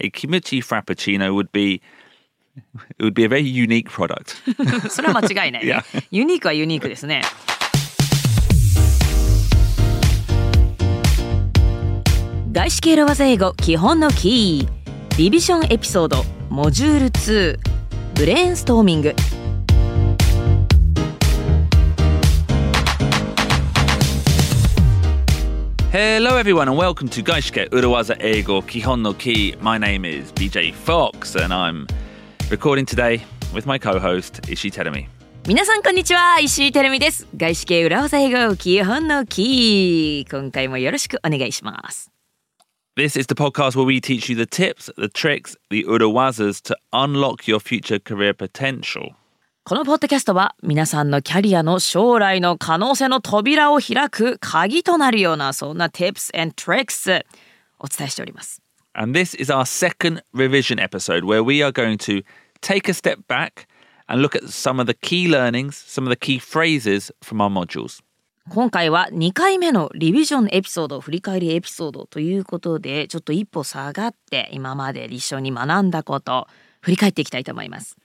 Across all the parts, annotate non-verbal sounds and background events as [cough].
a kimochi frappuccino would be it would be a very unique product. [laughs] それは間違いない.ユニークはユニークですね。外資系裏技英語基本のキー。リビジョンエピソードモジュール2ブレインストー。ミング Hello, everyone, and welcome to Gaishike Urawaza Eigo Kihon no Ki. My name is BJ Fox, and I'm recording today with my co-host Ishi Terumi. 皆さんこんにちは石井てるみです外資系裏技英語基本のキー今回もよろしくお願いします This is the podcast where we teach you the tips, the tricks, the urawazas to unlock your future career potential. このポッドキャストは皆さんのキャリアの将来の可能性の扉を開く鍵となるようなそんな tips and tricks お伝えしております And this is our second revision episode where we are going to take a step back and look at some of the key learnings, some of the key phrases from our modules. 今回は2回目のリビジョンエピソード振り返りエピソードということでちょっと一歩下がって今まで一緒に学んだこと振り返っていきたいと思います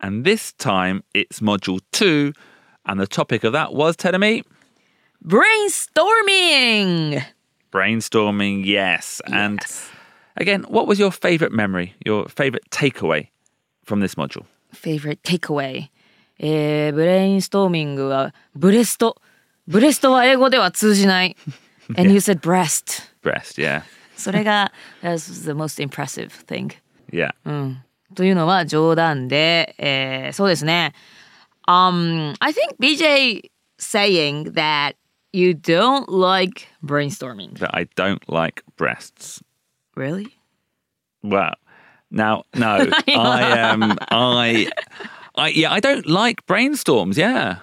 And this time it's module two, and the topic of that was, Terumi, Brainstorming! brainstorming, yes. And Yes. again, what was your favorite memory, your favorite takeaway from this module? favorite takeaway えー、ブレインストーミングはブレストブレストは英語では通じない and you [laughs] said breast Breast, yeah. [laughs] それが that's the most impressive thing Yeah. というのは冗談で、えー、そうですね um I think BJ saying that you don't like brainstorming That I don't like breasts. really Well, now, no, I um, I, I, yeah, I don't like brainstorms. Yeah,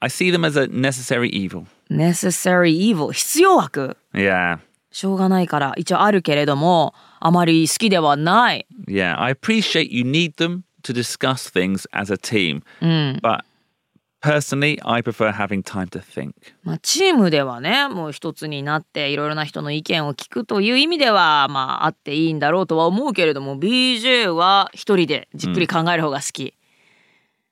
I see them as a necessary evil. necessary evil 必要悪 Yeah, しょうがないから一応あるけれどもあまり好きではない。Yeah. I appreciate you need them to discuss things as a team, but personally, I prefer having time to think. まあ、チームではねもう一つになっていろいろな人の意見を聞くという意味ではまああっていいんだろうとは思うけれども BJ は一人でじっくり考える方が好き、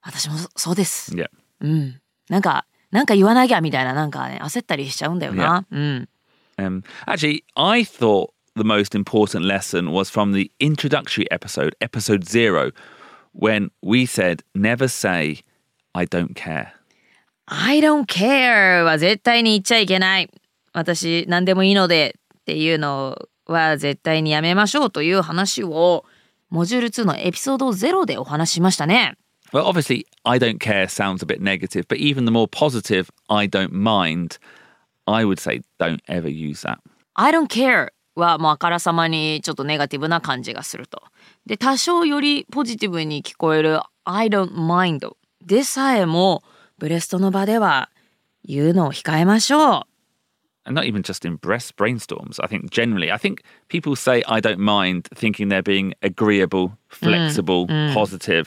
私もそそうです。Yeah. うん。なんかなんか言わなきゃみたいななんかね焦ったりしちゃうんだよな、うん、Um, actually, I thought the most important lesson was from the introductory episode, episode zero, when we said, "Never say I don't care." I don't care は絶対に言っちゃいけない私何でもいいのでっていうのは絶対にやめましょうという話をモジュール2のエピソード0でお話ししましたね Well, obviously, I don't care sounds a bit negative, but even the more positive, I don't mind, I would say don't ever use that. I don't care はもうあからさまにちょっとネガティブな感じがすると。で、多少よりポジティブに聞こえる I don't mind でさえもブレストの場では言うのを控えましょう。And not even just in breast brainstorms. I think generally, I think people say I don't mind thinking they're being agreeable, flexible, positive.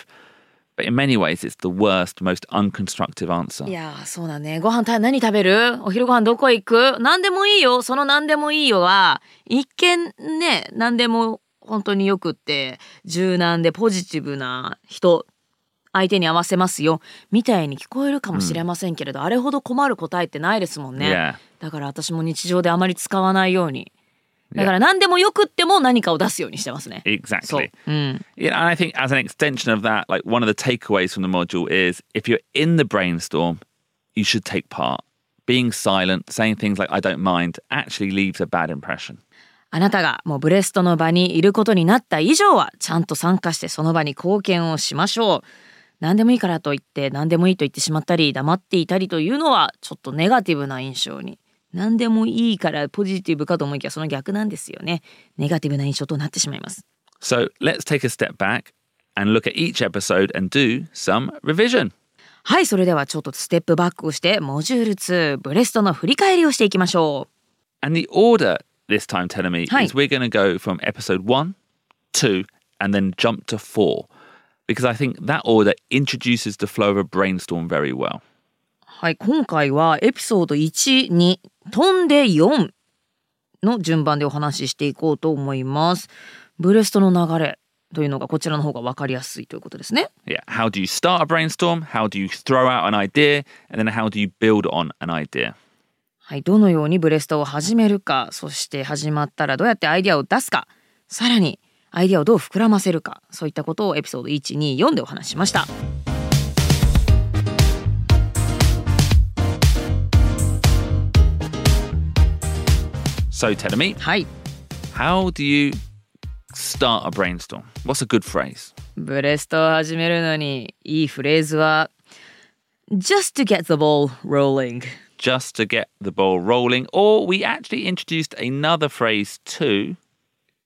But in many ways, it's the worst, most unconstructive answer. いやーそうだね。ご飯た何食べる？お昼ご飯どこ行く？何でもいいよ。その何でもいいよは一見ね何でも本当によくって柔軟でポジティブな人相手に合わせますよみたいに聞こえるかもしれませんけれど、あれほど困る答えってないですもんね。Yeah. だから私も日常であまり使わないように。だから何でもよくっても何かを出すようにしてますね。そう Exactly.。うん。Yeah, and I think as an extension of that, like one of the takeaways from the module is if you're in the brainstorm, you should take part. Being silent, saying things like I don't mind actually leaves a bad impression. あなたがもうブレストの場にいることになった以上はちゃんと参加してその場に貢献をしましょう。何でもいいからと言って何でもいいと言ってしまったり黙っていたりというのはちょっとネガティブな印象に。何でもいいからポジティブかと思いきやその逆なんですよね。ネガティブな印象となってしまいます。So let's take a step back and look at each episode and do some revision. はい、それではちょっとステップバックをしてモジュール2ブレストの振り返りをしていきましょう。And the order this time, Telemi, Hi. is we're going to go from episode one, two, and then jump to four. Because I think that order introduces the flow of a brainstorm very well. はい、今回はエピソード1、2、飛んで4の順番でお話ししていこうと思います。ブレストの流れというのがこちらの方が分かりやすいということですね。Yeah. How do you start a brainstorm? How do you throw out an idea? And then how do you build on an idea? はい、どのようにブレストを始めるか、そして始まったらどうやってアイデアを出すか、さらにアイデアをどう膨らませるか、そういったことをエピソード1、2、4でお話ししました。So tell me, はい、 how do you start a brainstorm? What's a good phrase? ブレストを始めるのにいいフレーズは Just to get the ball rolling Just to get the ball rolling. Or we actually introduced another phrase too,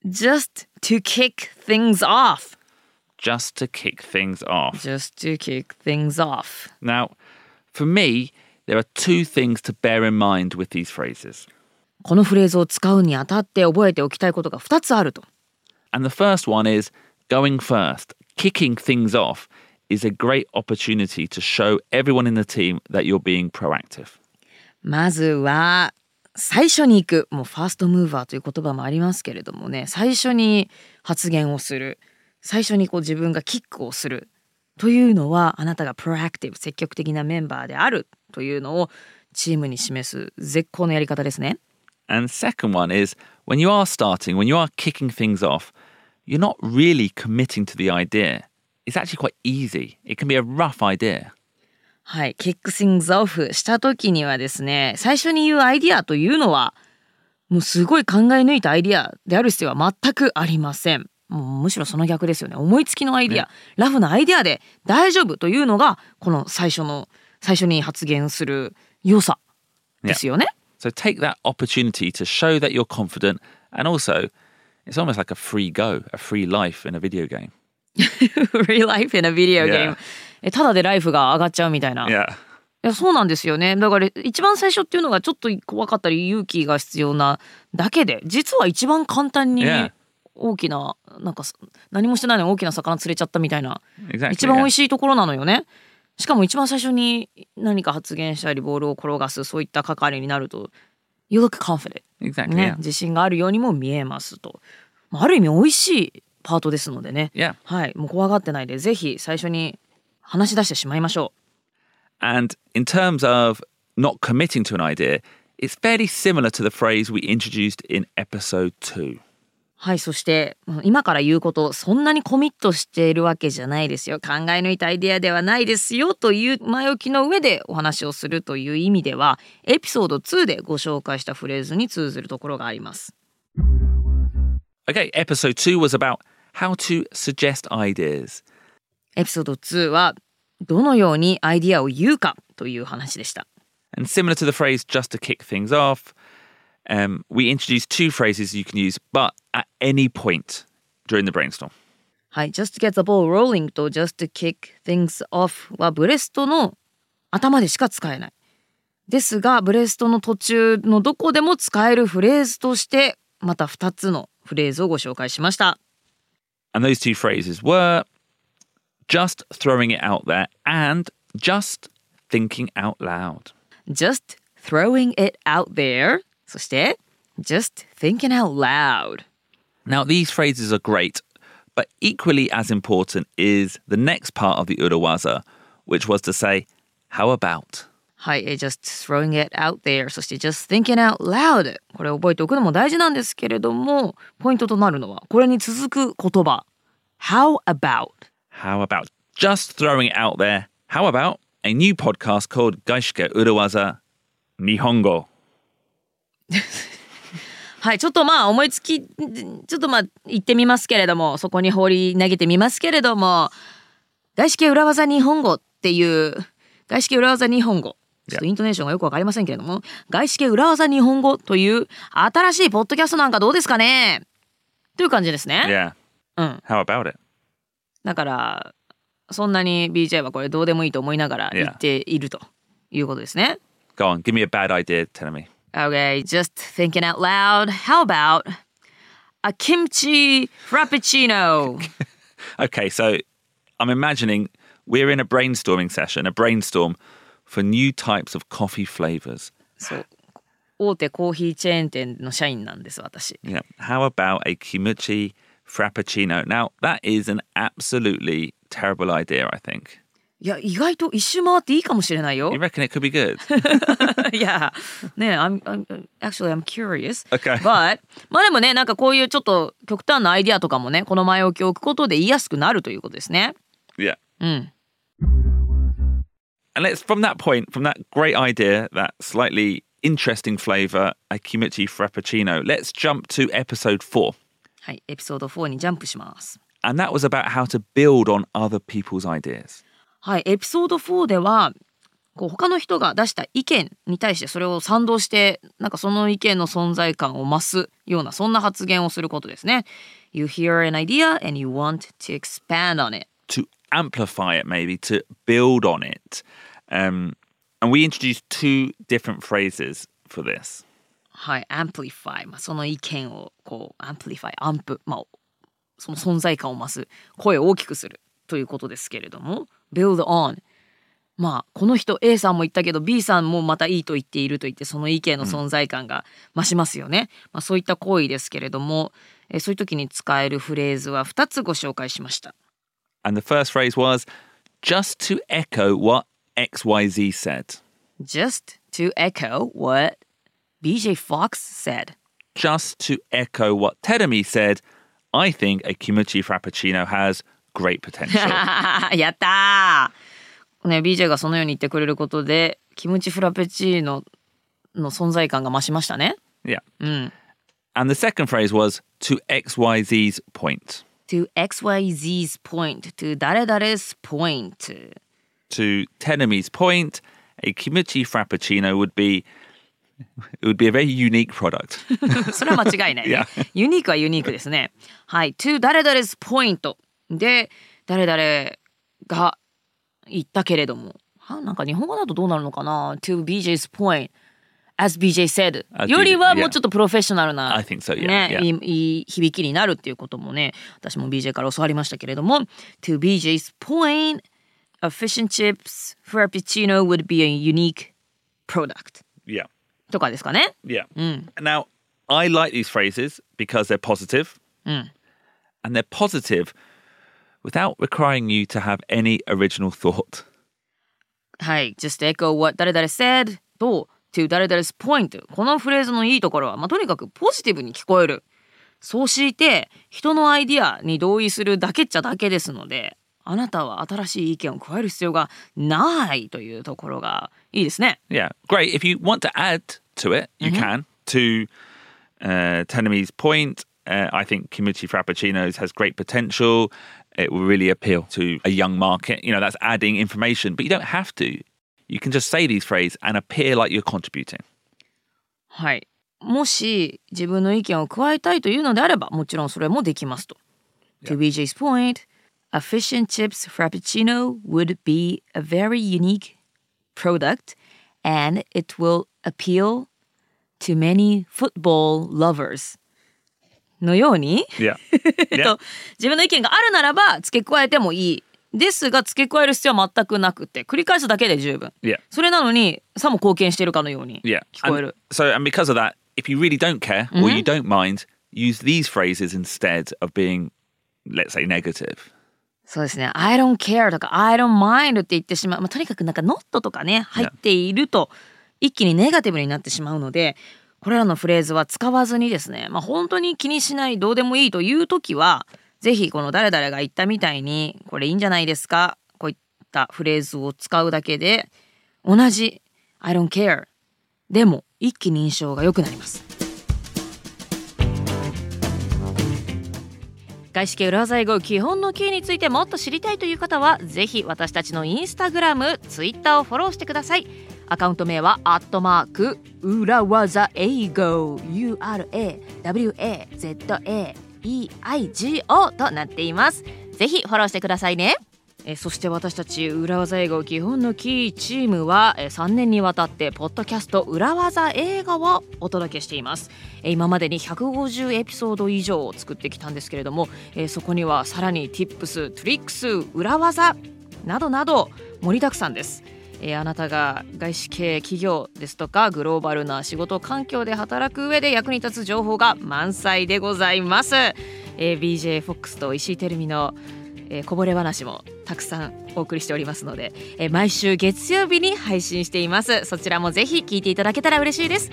Just to kick things off just to kick things off. Just to kick things off Now, for me, there are two things to bear in mind with these phrases. このフレーズを使うにあたって覚えておきたいことが2つあると And the first one is going first. Kicking things off is a great opportunity to show everyone in the team that you're being proactive. まずは最初に行くもうファーストムーバーという言葉もありますけれどもね最初に発言をする最初にこう自分がキックをするというのはあなたがプロアクティブ積極的なメンバーであるというのをチームに示す絶好のやり方ですね。And second one is when you are starting, when you are kicking things off, you're not really committing to the idea. It's actually quite easy. It can be a rough idea. はい、キックシングズオフした時にはですね最初に言うアイディアというのはもうすごい考え抜いたアイディアである必要は全くありません。もうむしろその逆ですよね思いつきのアイディア、ラフなアイディアで大丈夫というのがこの最初の最初に発言する良さですよね。So take that opportunity to show that you're confident and also it's almost like a free go, a free life in a video game. Real life in a video game、Yeah. えただでライフが上がっちゃうみたいな。Yeah. いやそうなんですよねだから一番最初っていうのがちょっと怖かったり勇気が必要なだけで実は一番簡単に Yeah. 大きななんか何もしてないのに大きな魚釣れちゃったみたいな Exactly. 一番美 yeah. 味しいところなのよねしかも一番最初に何か発言したりボールを転がすそういった係になると You look confident Exactly. ね Yeah. 自信があるようにも見えますとまあある意味美味しいパートですのでね Yeah. はいもう怖がってないでぜひ最初に話し出してしまいましょう And in terms of not committing to an idea, it's fairly similar to the phrase we introduced in episode 2. はい、そしてうん今から言うことそんなにコミットしているわけじゃないですよ考え抜いたアイデアではないですよという前置きの上でお話をするという意味ではエピソード2でご紹介したフレーズに通ずるところがあります。Okay, episode 2 was about how to suggest ideas. エピソード2はどのようにアイディアを言うかという話でした。And similar to the phrase just to kick things off, um, we introduced two phrases you can use, but at any point during the brainstorm. はい、just to get the ball rolling と just to kick things off はブレストの頭でしか使えない。ですがブレストの途中のどこでも使えるフレーズとしてまた2つのフレーズをご紹介しました。 And those two phrases were just throwing it out there and just thinking out loud. just throwing it out there そして just thinking out loud Now, these phrases are great, but equally as important is the next part of the Urawaza, which was to say, how about? はい、えー just throwing it out there そして just thinking out loud これ覚えておくのも大事なんですけれどもポイントとなるのはこれに続く言葉 how about How about just throwing it out there? How about a new podcast called Gaishike Urawaza Nihongo? [laughs] はいちょっとまあ思いつきちょっとまあ言ってみますけれどもそこに放り投げてみますけれども外資系裏技日本語っていう外資系裏技日本語ちょっとイントネーションがよくわかりませんけれども外資系裏技日本語という新しいポッドキャストなんかどうですかね？という感じですね。Yeah. うん、How about it? だからそんなに BJ はこれどうでもいいと思いながら.言っているということですね。Go on, give me a bad idea, tell me. Okay, just thinking out loud. How about a kimchi frappuccino? [laughs] Okay, so I'm imagining we're in a brainstorming session, a brainstorm for new types of coffee flavors. そう大手コーヒーチェーン店の社員なんです私。 [sighs] Yeah. How about a kimchi frappuccino. Now, that is an absolutely terrible idea, I think. いや意外と一周回っていいかもしれないよ You。reckon it could be good? [laughs] いやね I'm, I'm actually I'm curious. Okay. But まあでもねなんかこういうちょっと極端なアイディアとかもねこの前置きを置くことで言いやすくなるということですね。 yeah. うん。 And let's, from that point, from that great idea, that slightly interesting flavor, a kimichi frappuccino, let's jump to episode four. はいエピソード4にジャンプします。 And that was about how to build on other people's ideas. はいエピソード4ではこう他の人が出した意見に対してそれを賛同してなんかその意見の存在感を増すようなそんな発言をすることですね。You hear an idea and you want to expand on it. to amplify it, maybe to build on it. Um, and we introduced two different phrases for this. はい、amplify、まあ、その意見をこう amplify、アンプ、まあ、その存在感を増す声を大きくするということですけれども build on まあこの人 A さんも言ったけど B さんもまたいいと言っていると言ってその意見の存在感が増しますよね、まあ、そういった行為ですけれども、えーそういう時に使えるフレーズは2つご紹介しました And the first phrase was just to echo what XYZ said. just to echo what BJ Fox said Just to echo what Terumi said, I think a kimchi frappuccino has great potential. やったーね BJ がそのように言ってくれることでキムチフラペチーノの存在感が増しましたね yeah. うん And the second phrase was to XYZ's point. to XYZ's point to 誰々 's point To Terumi's point, a kimchi frappuccino would be it would be a very unique product. それは間違いないね Yeah. ユニークはユニークですねはい to 誰々 's point で誰々が言ったけれどもはなんか日本語だとどうなるのかな to BJ's point as BJ said As よりはもうちょっとプロフェッショナルな so, yeah, ね yeah. いい響きになるっていうこともね私も BJ から教わりましたけれども to BJ's point a fish and chips frappuccino would be a unique product yeah. とかですかね Yeah. Now, I like these phrases because they're positive. And they're positive without requiring you to have any original thought. はい、just echo what 誰々 said と to 誰々 's point このフレーズのいいところは、まあ、とにかくポジティブに聞こえるそうして人のアイディアに同意するだけっちゃだけですのであなたは新しい意見を加える必要がないというところがいいですね Yeah, great. If you want to add to it, you can. To uh, Tenumi's point, uh, I think Kimchi Frappuccinos has great potential. It will really appeal to a young market. You know, that's adding information, but you don't have to. You can just say these phrases and appear like you're contributing. はいもし自分の意見を加えたいというのであればもちろんそれもできますと To BJ's point a fish and chips frappuccino would be a very unique product and it will appeal to many football lovers のように Yeah. と自分の意見があるならば付け加えてもいいですが付け加える必要は全くなくて繰り返すだけで十分 Yeah. それなのにさも貢献しているかのように Yeah. 聞こえ And る so, and because of that, if you really don't care or you don't mind, use these phrases instead of being, let's say, negative. そうですね。I don't care とか I don't mind って言ってしまう。まあ、とにかくなんか not とかね、入っていると一気にネガティブになってしまうので、これらのフレーズは使わずにですね、まあ、本当に気にしない、どうでもいいという時は、ぜひこの誰々が言ったみたいに、これいいんじゃないですかこういったフレーズを使うだけで、同じ I don't care でも一気に印象が良くなります。外資系裏技英語基本のキーについてもっと知りたいという方はぜひ私たちのインスタグラム、ツイッターをフォローしてくださいアカウント名はアットマーク裏技英語 URAWAZAEIGO となっています。ぜひフォローしてくださいね。えそして私たち裏技英語基本のキーチームはえ3年にわたってポッドキャスト裏技映画をお届けしています。え今までに150エピソード以上を作ってきたんですけれどもえそこにはさらに Tips、トリックス、裏技などなど盛りだくさんです。えーあなたが外資系企業ですとかグローバルな仕事環境で働く上で役に立つ情報が満載でございます、えー、BJ フォックスと石井てるみの、えー、こぼれ話もたくさんお送りしておりますので、えー、毎週月曜日に配信しています。そちらもぜひ聞いていただけたら嬉しいです。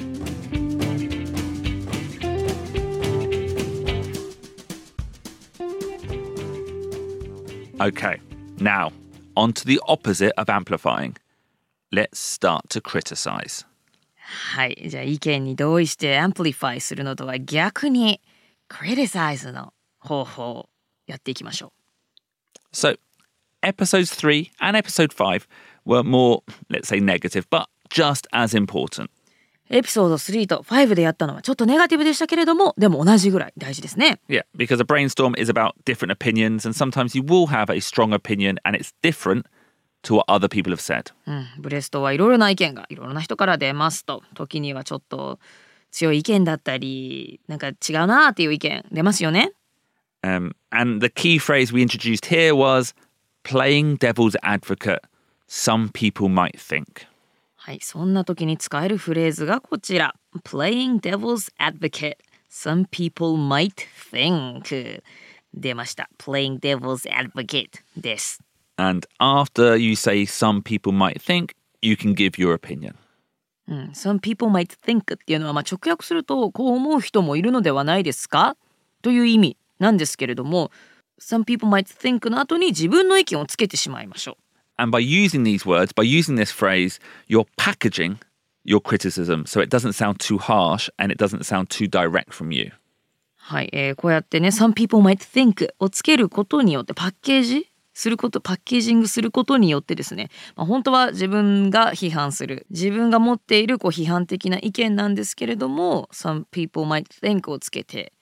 Okay, now on to the opposite of amplifying. Let's start to criticize. はいじゃあ意見に同意して amplify するのとは逆に criticize の方法をやっていきましょう So episodes 3 and episode 5 were more let's say negative but just as important エピソード3と5でやったのはちょっとネガティブでしたけれどもでも同じぐらい大事ですね Yeah because a brainstorm is about different opinions and sometimes you will have a strong opinion and it's different to what other people have said、うん、ブレストはいろいろな意見がいろいろな人から出ますと時にはちょっと強い意見だったりなんか違うなっていう意見出ますよね。Um, and the key phrase we introduced here was playing devil's advocate. Some people might think. はい、そんな時に使えるフレーズがこちら。playing devil's advocate. Some people might think. 出ました。playing devil's advocate です。And after you say some people might think, you can give your opinion. うん、some people might think っていうのはまあ直訳するとこう思う人もいるのではないですかという意味なんですけれども some people might think の後に自分の意見をつけてしまいましょう。And by using these words, by using this phrase, you're packaging your criticism so it doesn't sound too harsh and it doesn't sound too direct from you. はい、えー、こうやってね some people might think をつけることによってパッケージ することパッケージングすることによってですね、まあ、本当は自分が批判する。自分が持っているこう批判的な意見なんですけれども Some people might think をつけて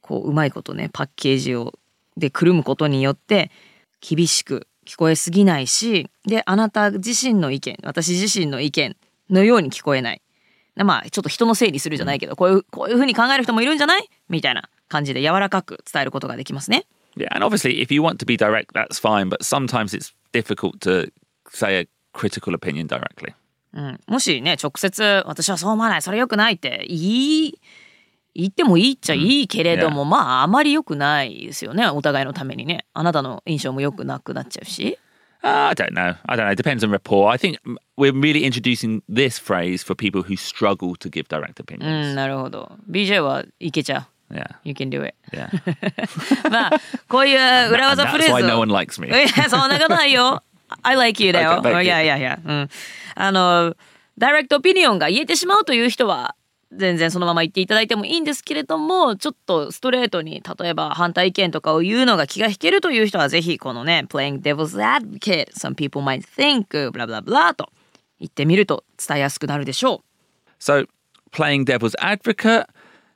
こううまいことねパッケージをでくるむことによって厳しく聞こえすぎないしであなた自身の意見私自身の意見のように聞こえない。まあちょっと人のせいにするじゃないけどこういうこういうふうに考える人もいるんじゃない？みたいな感じで柔らかく伝えることができますね。Yeah, and obviously, if you want to be direct, that's fine. But sometimes it's difficult to say a critical opinion directly. うん、もしね直接私はそう思わないそれよくないって言い言ってもいいっちゃいいけれども、まああまり良くないですよねお互いのためにねあなたの印象も良くなくなっちゃうし。Uh, I don't know. I don't know. It depends on rapport. I think we're really introducing this phrase for people who struggle to give direct opinions. うん、なるほど。BJ はいけちゃう。Yeah. You can do it. Yeah. [laughs] まあ、こういう裏技 [laughs] フレーズを。That's why no one likes me. [laughs] いや、そんなことないよ。I like you だよ。いやいやいや。うん。あの、ダイレクトオピニオンが言えてしまうという人は、全然そのまま言っていただいてもいいんですけれどもちょっとストレートに例えば反対意見とかを言うのが気が引けるという人はぜひこのね Playing Devil's Advocate Some people might think blah blah blah と言ってみると伝えやすくなるでしょう So Playing Devil's Advocate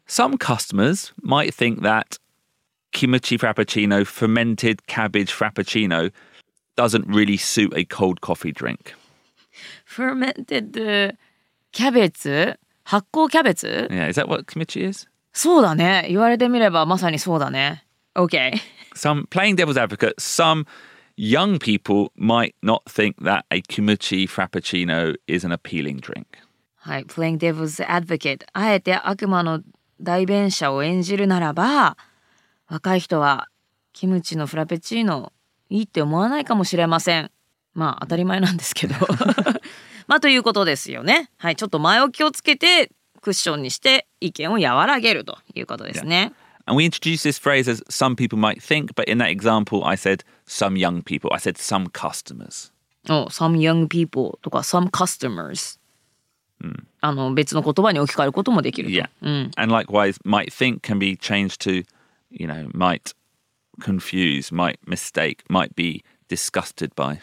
Some customers might think that kimchi frappuccino, fermented cabbage frappuccino, doesn't really suit a cold coffee drink. Fermented uh, キャベツ発酵キャベツ Yeah, is that what kimchi is? そうだね。言われてみればまさにそうだね。Okay. Some playing devil's advocate, some young people might not think that a kimchi frappuccino is an appealing drink. はい、playing devil's advocate あえて悪魔の 代弁者を演じるならば若い人はキムチのフラペチーノいいって思わないかもしれませんまあ当たり前なんですけどまあということですよねはいちょっと前置きをつけてクッションにして意見を和らげるということですね。And we introduced this phrase as some people might think, but in that example, I said some young people. I said some customers. Oh, some young people とか some customers. あの別の言葉に置き換えることもできると。Yeah. And likewise, might think can be changed to, you know, might confuse, might mistake, might be disgusted by.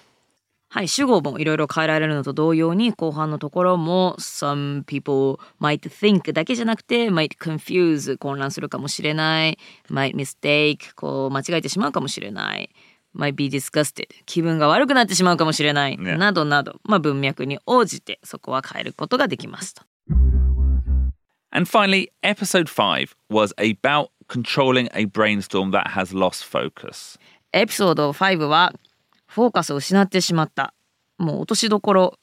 はい、主語もいろいろ変えられるのと同様に後半のところも some people might think だけじゃなくて might confuse 混乱するかもしれない might mistake こう間違えてしまうかもしれない might be disgusted 気分が悪くなってしまうかもしれない、ね、などなど、まあ、文脈に応じてそこは変えることができますと。And finally, episode 5 was about controlling a brainstorm that has lost focus. エピソード5はフォーカスを失ってしまったもう落としどころ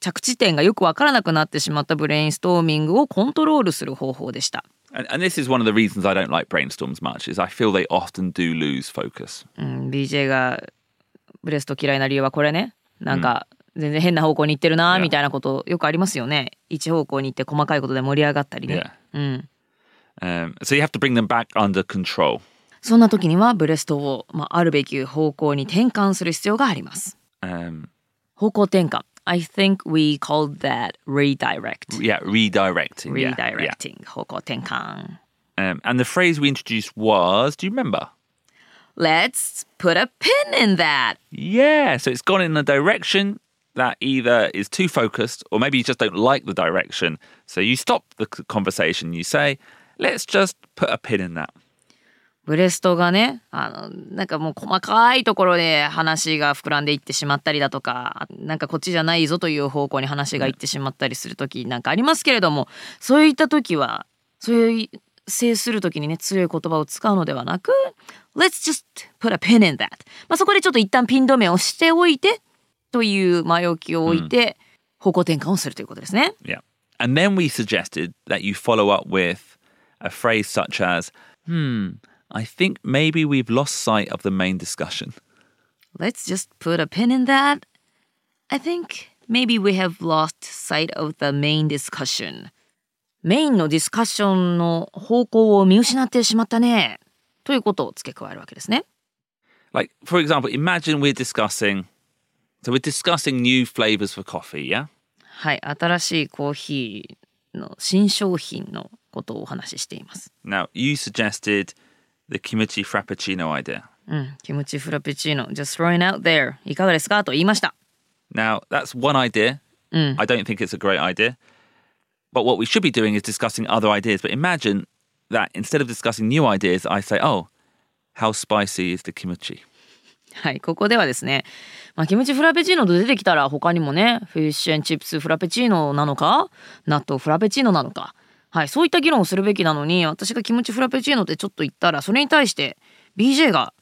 着地点がよくわからなくなってしまったブレインストーミングをコントロールする方法でした。And, and this is one of the reasons I don't like brainstorms much is I feel they often do lose focus. うん、BJ がブレスト嫌いな理由はこれねなんか全然変な方向に行ってるな.みたいなことよくありますよね一方向に行って細かいことで盛り上がったりね、うん、Um, so you have to bring them back under control. そんな時にはブレストを、まあ、あるべき方向に転換する必要があります Um, 方向転換 I think we called that redirect. Yeah, redirecting. Redirecting. Yeah, yeah. Um, and the phrase we introduced was, do you remember? Let's put a pin in that. Yeah, so it's gone in a direction that either is too focused or maybe you just don't like the direction. So you stop the conversation, you say, let's just put a pin in that. ブレストがねあのなんかもう細かいところで話が膨らんでいってしまったりだとかなんかこっちじゃないぞという方向に話がいってしまったりする時なんかありますけれどもそういった時はそういう制する時にね強い言葉を使うのではなく Let's just put a pin in that、まあ、そこでちょっと一旦ピン止めをしておいてという前置きを置いて方向転換をするということですね。Yeah. And then we suggested that you follow up with a phrase such as, hmm, I think maybe we've lost sight of the main discussion. Let's just put a pin in that. I think maybe we have lost sight of the main discussion. メインのディスカッションの方向を見失ってしまったね。ということを付け加えるわけですね。 Like, for example, imagine we're discussing, so we're discussing new flavors for coffee, yeah? はい、新しいコーヒーの新商品のことをお話ししています。 Now, you suggested the kimchi frappuccino idea. うん、キムチフラペチーノ、just throwing out there. いかがですかと言いました。Now, that's one idea. I don't think it's a great idea. But what we should be doing is discussing other ideas. But imagine that instead of discussing new ideas, I say, oh, how spicy is the kimchi? はい、ここではですね、まあ、キムチフラペチーノと出てきたら他にもね、フィッシュチップスフラペチーノなのか、納豆フラペチーノなのか、はい、そういった議論をするべきなのに、私がキムチフラペチーノってちょっと言ったら、それに対して BJ が、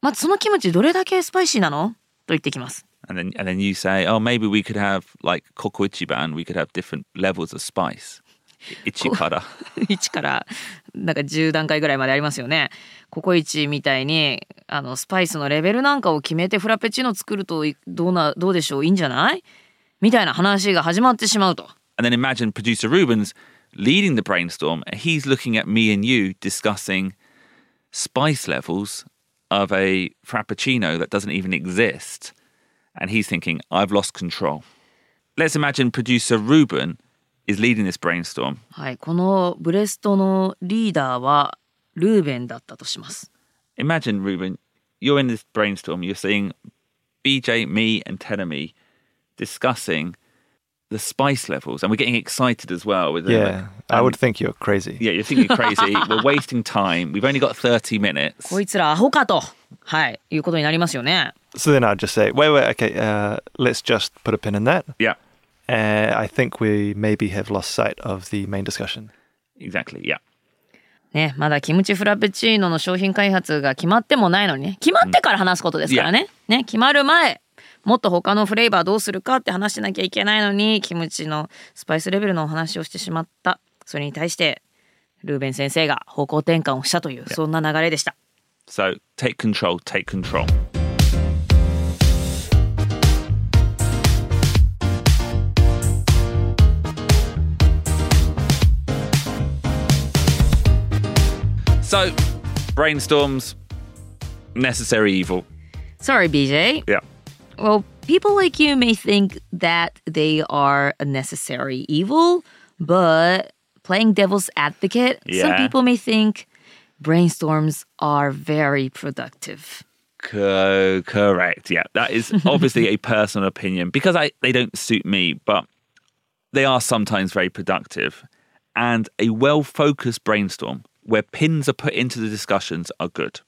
まあ、そのキムチどれだけスパイシーなの？と言ってきます。And then, and then you say, oh, maybe we could have like koko ichiban. We could have different levels of spice. Ichikara. [laughs] 1からなんか10段階ぐらいまでありますよね。ココイチみたいにあのスパイスのレベルなんかを決めてフラペチーノ作るといどうなどうでしょう？いいんじゃない？みたいな話が始まってしまうと。and then imagine producer Rubens leading the brainstorm. and He's looking at me and you discussing spice levels of a frappuccino that doesn't even exist. And he's thinking, I've lost control. Let's imagine producer Ruben is leading this brainstorm. はい、このブレストのリーダーはルーベンだったとします。 Imagine, Ruben, you're in this brainstorm. You're seeing BJ, me, and Tenemy discussing the spice levels. And we're getting excited as well. With the- Yeah, I um, would think you're crazy. Yeah, you're thinking crazy. [laughs] We're wasting time. We've only got 30 minutes. こいつらアホかと、はい、いうことになりますよね。 So then I'd just say, wait, wait, okay, uh, let's just put a pin in that. Yeah, Uh, I think we maybe have lost sight of the main discussion. exactly. Yeah. ね、まだキムチフラペチーノの商品開発が決まってもないのにね、決まってから話すことですからね。ね、決まる前、 もっと他のフレーバーどうするかって話してなきゃいけないのに、キムチのスパイスレベルのお話をしてしまった。それに対して、ルーベン先生が方向転換をしたという、そんな流れでした。So take control, take control. So, brainstorms, necessary evil. Sorry, BJ. Yeah. Well, people like you may think that they are a necessary evil, but playing devil's advocate, some people may think brainstorms are very productive. Co- correct. Yeah, that is obviously a [laughs] personal opinion because I they don't suit me, but they are sometimes very productive. And a well-focused brainstorm where pins are put into the discussions are good.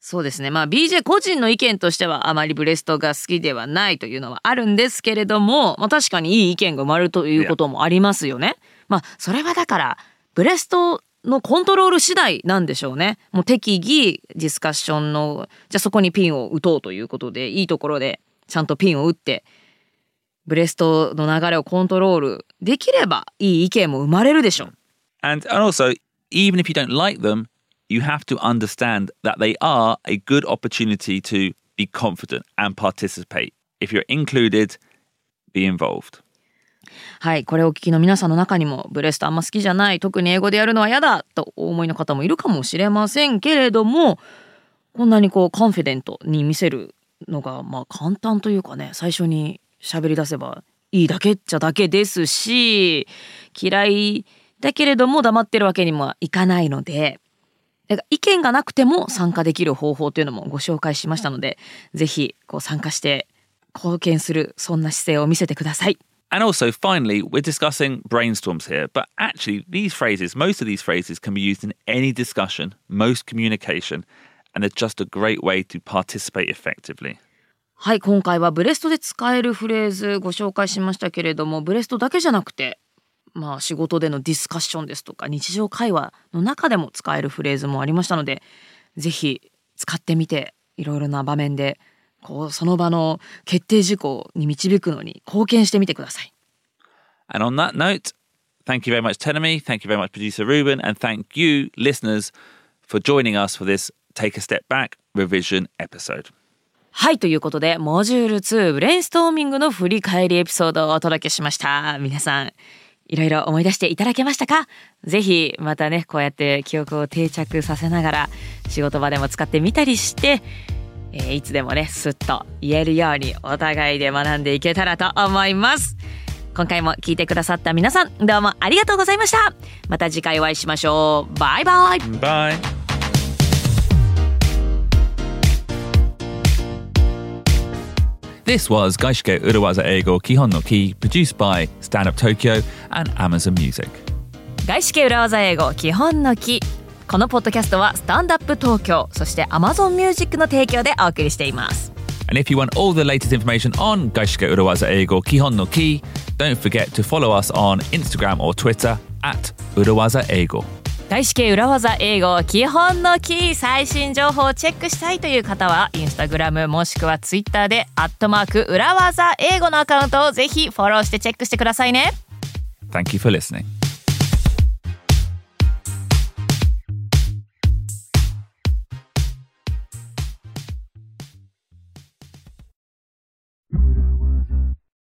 そうですね。まあ BJ 個人の意見としてはあまりブレストが好きではないというのはあるんですけれども、まあ確かにいい意見が生まれるということもありますよね。まあそれはだからブレストのコントロール次第なんでしょうね。もう適宜ディスカッションのじゃあそこにピンを打とうということでいいところでちゃんとピンを打ってブレストの流れをコントロールできればいい意見も生まれるでしょう。And, and also, even if you don't like them, you have to understand that they are a good opportunity to be confident and participate. If you're included, be involved. はい、これをお聞きの皆さんの中にもブレストあんま好きじゃない特に英語でやるのは嫌だとお思いの方もいるかもしれませんけれどもこんなにこうコンフィデントに見せるのがまあ簡単というかね最初に喋り出せばいいだけっちゃだけですし嫌いだけれども黙ってるわけにもいかないので意見がなくても参加できる方法というのもご紹介しましたのでぜひこう参加して貢献するそんな姿勢を見せてください。And also, finally, we're discussing brainstorms here, but actually, these phrases, most of these phrases can be used in any discussion, most communication, and they're just a great way to participate effectively. はい今回はブレストで使えるフレーズご紹介しましたけれどもブレストだけじゃなくてまあ仕事でのディスカッションですとか日常会話の中でも使えるフレーズもありましたのでぜひ使ってみていろいろな場面でこうその場の決定事項に導くのに貢献してみてください。And on that note, thank you very much, Tenemy. Thank you very much, producer Ruben. And thank you, listeners, for joining us for this Take a Step Back revision episode. はいということでモジュール2ブレインストーミングの振り返りエピソードをお届けしました皆さんいろいろ思い出していただけましたか？ぜひまたねこうやって記憶を定着させながら仕事場でも使ってみたりして、えーいつでもねすっと言えるようにお互いで学んでいけたらと思います。今回も聞いてくださった皆さんどうもありがとうございました。また次回お会いしましょう。バイバイ。バイ。This was Gaishike Urawaza Eigo Kihon no Ki, produced by Stand Up Tokyo and Amazon Music. 外資系裏技英語基本の木このポッドキャストはスタンダップ東京そして Amazon Music の提供でお送りしています And if you want all the latest information on Gaishike Urawaza Eigo Kihon no Ki, don't forget to follow us on Instagram or Twitter at Urawaza Eigo. 外資系裏技英語基本のキー最新情報をチェックしたいという方はインスタグラムもしくはツイッターでアットマーク裏技英語のアカウントをぜひフォローしてチェックしてくださいね Thank you for listening.